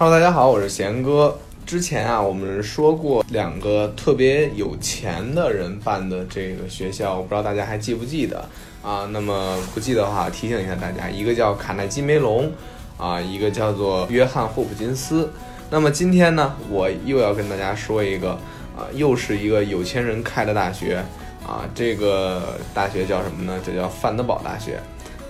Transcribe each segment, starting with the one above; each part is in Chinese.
Hello，大家好，我是贤哥。之前啊，我们说过两个特别有钱的人办的这个学校，我不知道大家还记不记得啊？那么不记得的话，提醒一下大家，一个叫卡耐基梅隆啊，一个叫做约翰霍普金斯。那么今天呢，我又要跟大家说一个啊，又是一个有钱人开的大学啊，这个大学叫什么呢？这叫范德堡大学。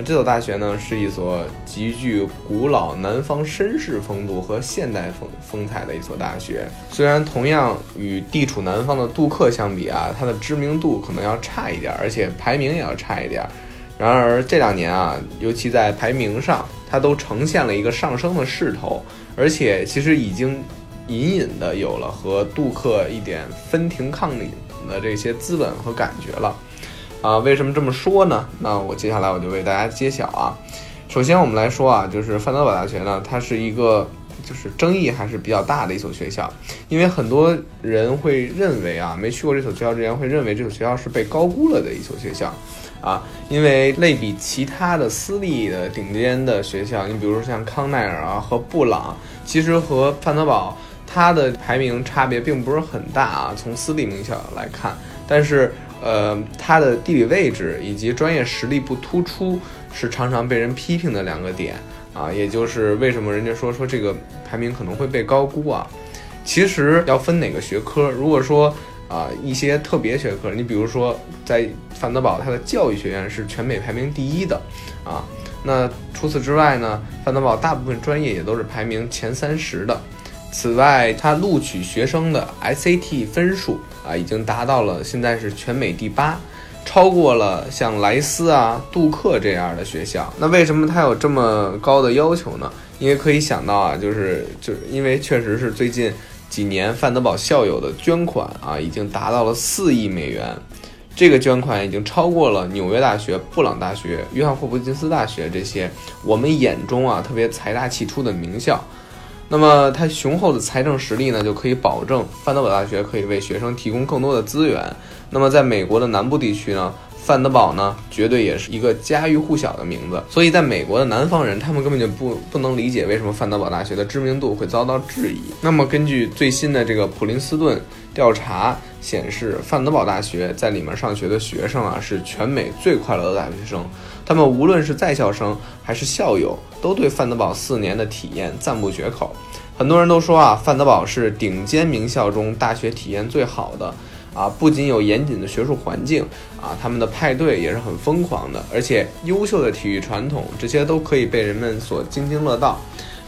这所大学呢，是一所极具古老南方绅士风度和现代风风采的一所大学。虽然同样与地处南方的杜克相比啊，它的知名度可能要差一点，而且排名也要差一点。然而这两年啊，尤其在排名上，它都呈现了一个上升的势头，而且其实已经隐隐的有了和杜克一点分庭抗礼的这些资本和感觉了。啊，为什么这么说呢？那我接下来我就为大家揭晓啊。首先我们来说啊，就是范德堡大学呢，它是一个就是争议还是比较大的一所学校，因为很多人会认为啊，没去过这所学校之前会认为这所学校是被高估了的一所学校啊，因为类比其他的私立的顶尖的学校，你比如说像康奈尔啊和布朗，其实和范德堡它的排名差别并不是很大啊，从私立名校来看，但是。呃，它的地理位置以及专业实力不突出，是常常被人批评的两个点啊，也就是为什么人家说说这个排名可能会被高估啊。其实要分哪个学科，如果说啊一些特别学科，你比如说在范德堡，它的教育学院是全美排名第一的啊。那除此之外呢，范德堡大部分专业也都是排名前三十的。此外，它录取学生的 SAT 分数啊，已经达到了现在是全美第八，超过了像莱斯啊、杜克这样的学校。那为什么它有这么高的要求呢？因为可以想到啊，就是就是因为确实是最近几年范德堡校友的捐款啊，已经达到了四亿美元，这个捐款已经超过了纽约大学、布朗大学、约翰霍普金斯大学这些我们眼中啊特别财大气粗的名校。那么它雄厚的财政实力呢，就可以保证范德堡大学可以为学生提供更多的资源。那么在美国的南部地区呢，范德堡呢，绝对也是一个家喻户晓的名字。所以在美国的南方人，他们根本就不不能理解为什么范德堡大学的知名度会遭到质疑。那么根据最新的这个普林斯顿调查显示，范德堡大学在里面上学的学生啊，是全美最快乐的大学生。他们无论是在校生还是校友，都对范德堡四年的体验赞不绝口。很多人都说啊，范德堡是顶尖名校中大学体验最好的啊，不仅有严谨的学术环境啊，他们的派对也是很疯狂的，而且优秀的体育传统，这些都可以被人们所津津乐道。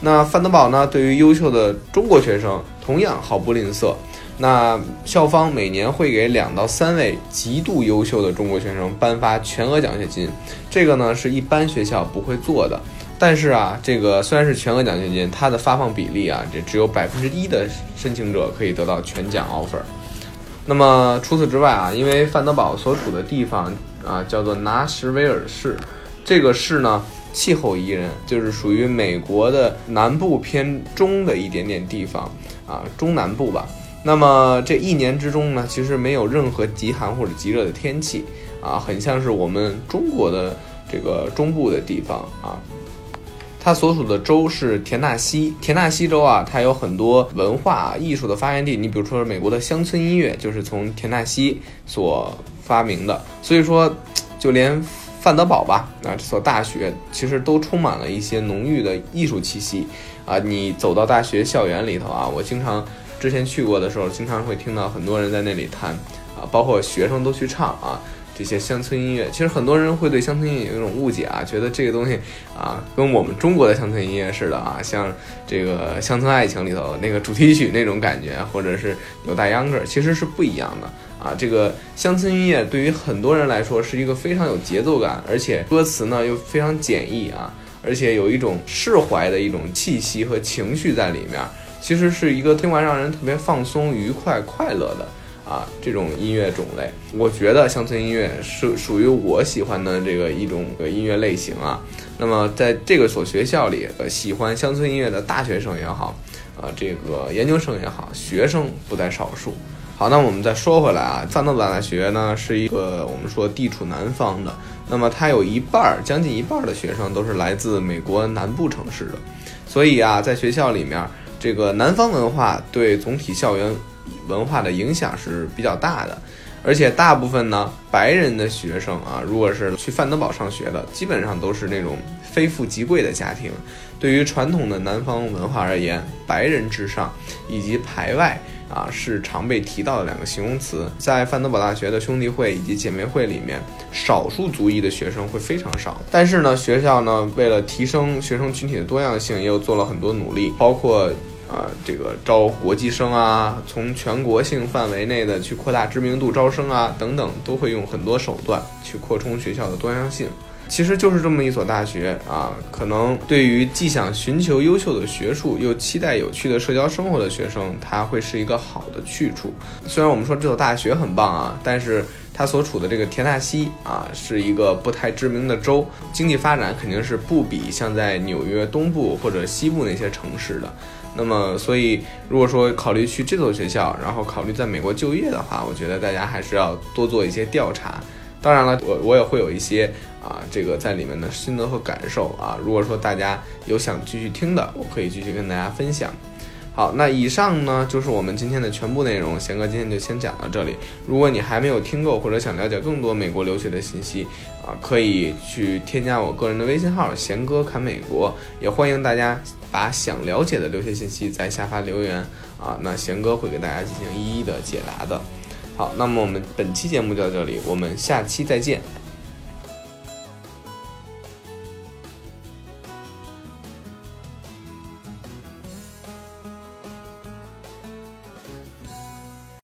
那范德堡呢，对于优秀的中国学生同样毫不吝啬。那校方每年会给两到三位极度优秀的中国学生颁发全额奖学金，这个呢是一般学校不会做的。但是啊，这个虽然是全额奖学金，它的发放比例啊，这只有百分之一的申请者可以得到全奖 offer。那么除此之外啊，因为范德堡所处的地方啊叫做纳什维尔市，这个市呢气候宜人，就是属于美国的南部偏中的一点点地方啊，中南部吧。那么这一年之中呢，其实没有任何极寒或者极热的天气啊，很像是我们中国的这个中部的地方啊。它所属的州是田纳西，田纳西州啊，它有很多文化艺术的发源地。你比如说美国的乡村音乐就是从田纳西所发明的，所以说就连范德堡吧，啊这所大学其实都充满了一些浓郁的艺术气息啊。你走到大学校园里头啊，我经常。之前去过的时候，经常会听到很多人在那里弹，啊，包括学生都去唱啊，这些乡村音乐。其实很多人会对乡村音乐有一种误解啊，觉得这个东西啊，跟我们中国的乡村音乐似的啊，像这个《乡村爱情》里头那个主题曲那种感觉，或者是有大秧歌，其实是不一样的啊。这个乡村音乐对于很多人来说是一个非常有节奏感，而且歌词呢又非常简易啊，而且有一种释怀的一种气息和情绪在里面。其实是一个听完让人特别放松、愉快、快乐的啊这种音乐种类。我觉得乡村音乐是属于我喜欢的这个一种音乐类型啊。那么在这个所学校里，呃，喜欢乡村音乐的大学生也好，啊，这个研究生也好，学生不在少数。好，那我们再说回来啊，范德大学呢是一个我们说地处南方的，那么它有一半儿，将近一半儿的学生都是来自美国南部城市的，所以啊，在学校里面。这个南方文化对总体校园文化的影响是比较大的。而且大部分呢，白人的学生啊，如果是去范德堡上学的，基本上都是那种非富即贵的家庭。对于传统的南方文化而言，白人至上以及排外啊，是常被提到的两个形容词。在范德堡大学的兄弟会以及姐妹会里面，少数族裔的学生会非常少。但是呢，学校呢，为了提升学生群体的多样性，也有做了很多努力，包括。啊，这个招国际生啊，从全国性范围内的去扩大知名度招生啊，等等，都会用很多手段去扩充学校的多样性。其实就是这么一所大学啊，可能对于既想寻求优秀的学术，又期待有趣的社交生活的学生，它会是一个好的去处。虽然我们说这所大学很棒啊，但是它所处的这个田纳西啊，是一个不太知名的州，经济发展肯定是不比像在纽约东部或者西部那些城市的。那么，所以如果说考虑去这所学校，然后考虑在美国就业的话，我觉得大家还是要多做一些调查。当然了，我我也会有一些啊，这个在里面的心得和感受啊。如果说大家有想继续听的，我可以继续跟大家分享。好，那以上呢就是我们今天的全部内容。贤哥今天就先讲到这里。如果你还没有听够，或者想了解更多美国留学的信息啊，可以去添加我个人的微信号“贤哥侃美国”。也欢迎大家把想了解的留学信息在下方留言啊，那贤哥会给大家进行一一的解答的。好，那么我们本期节目就到这里，我们下期再见。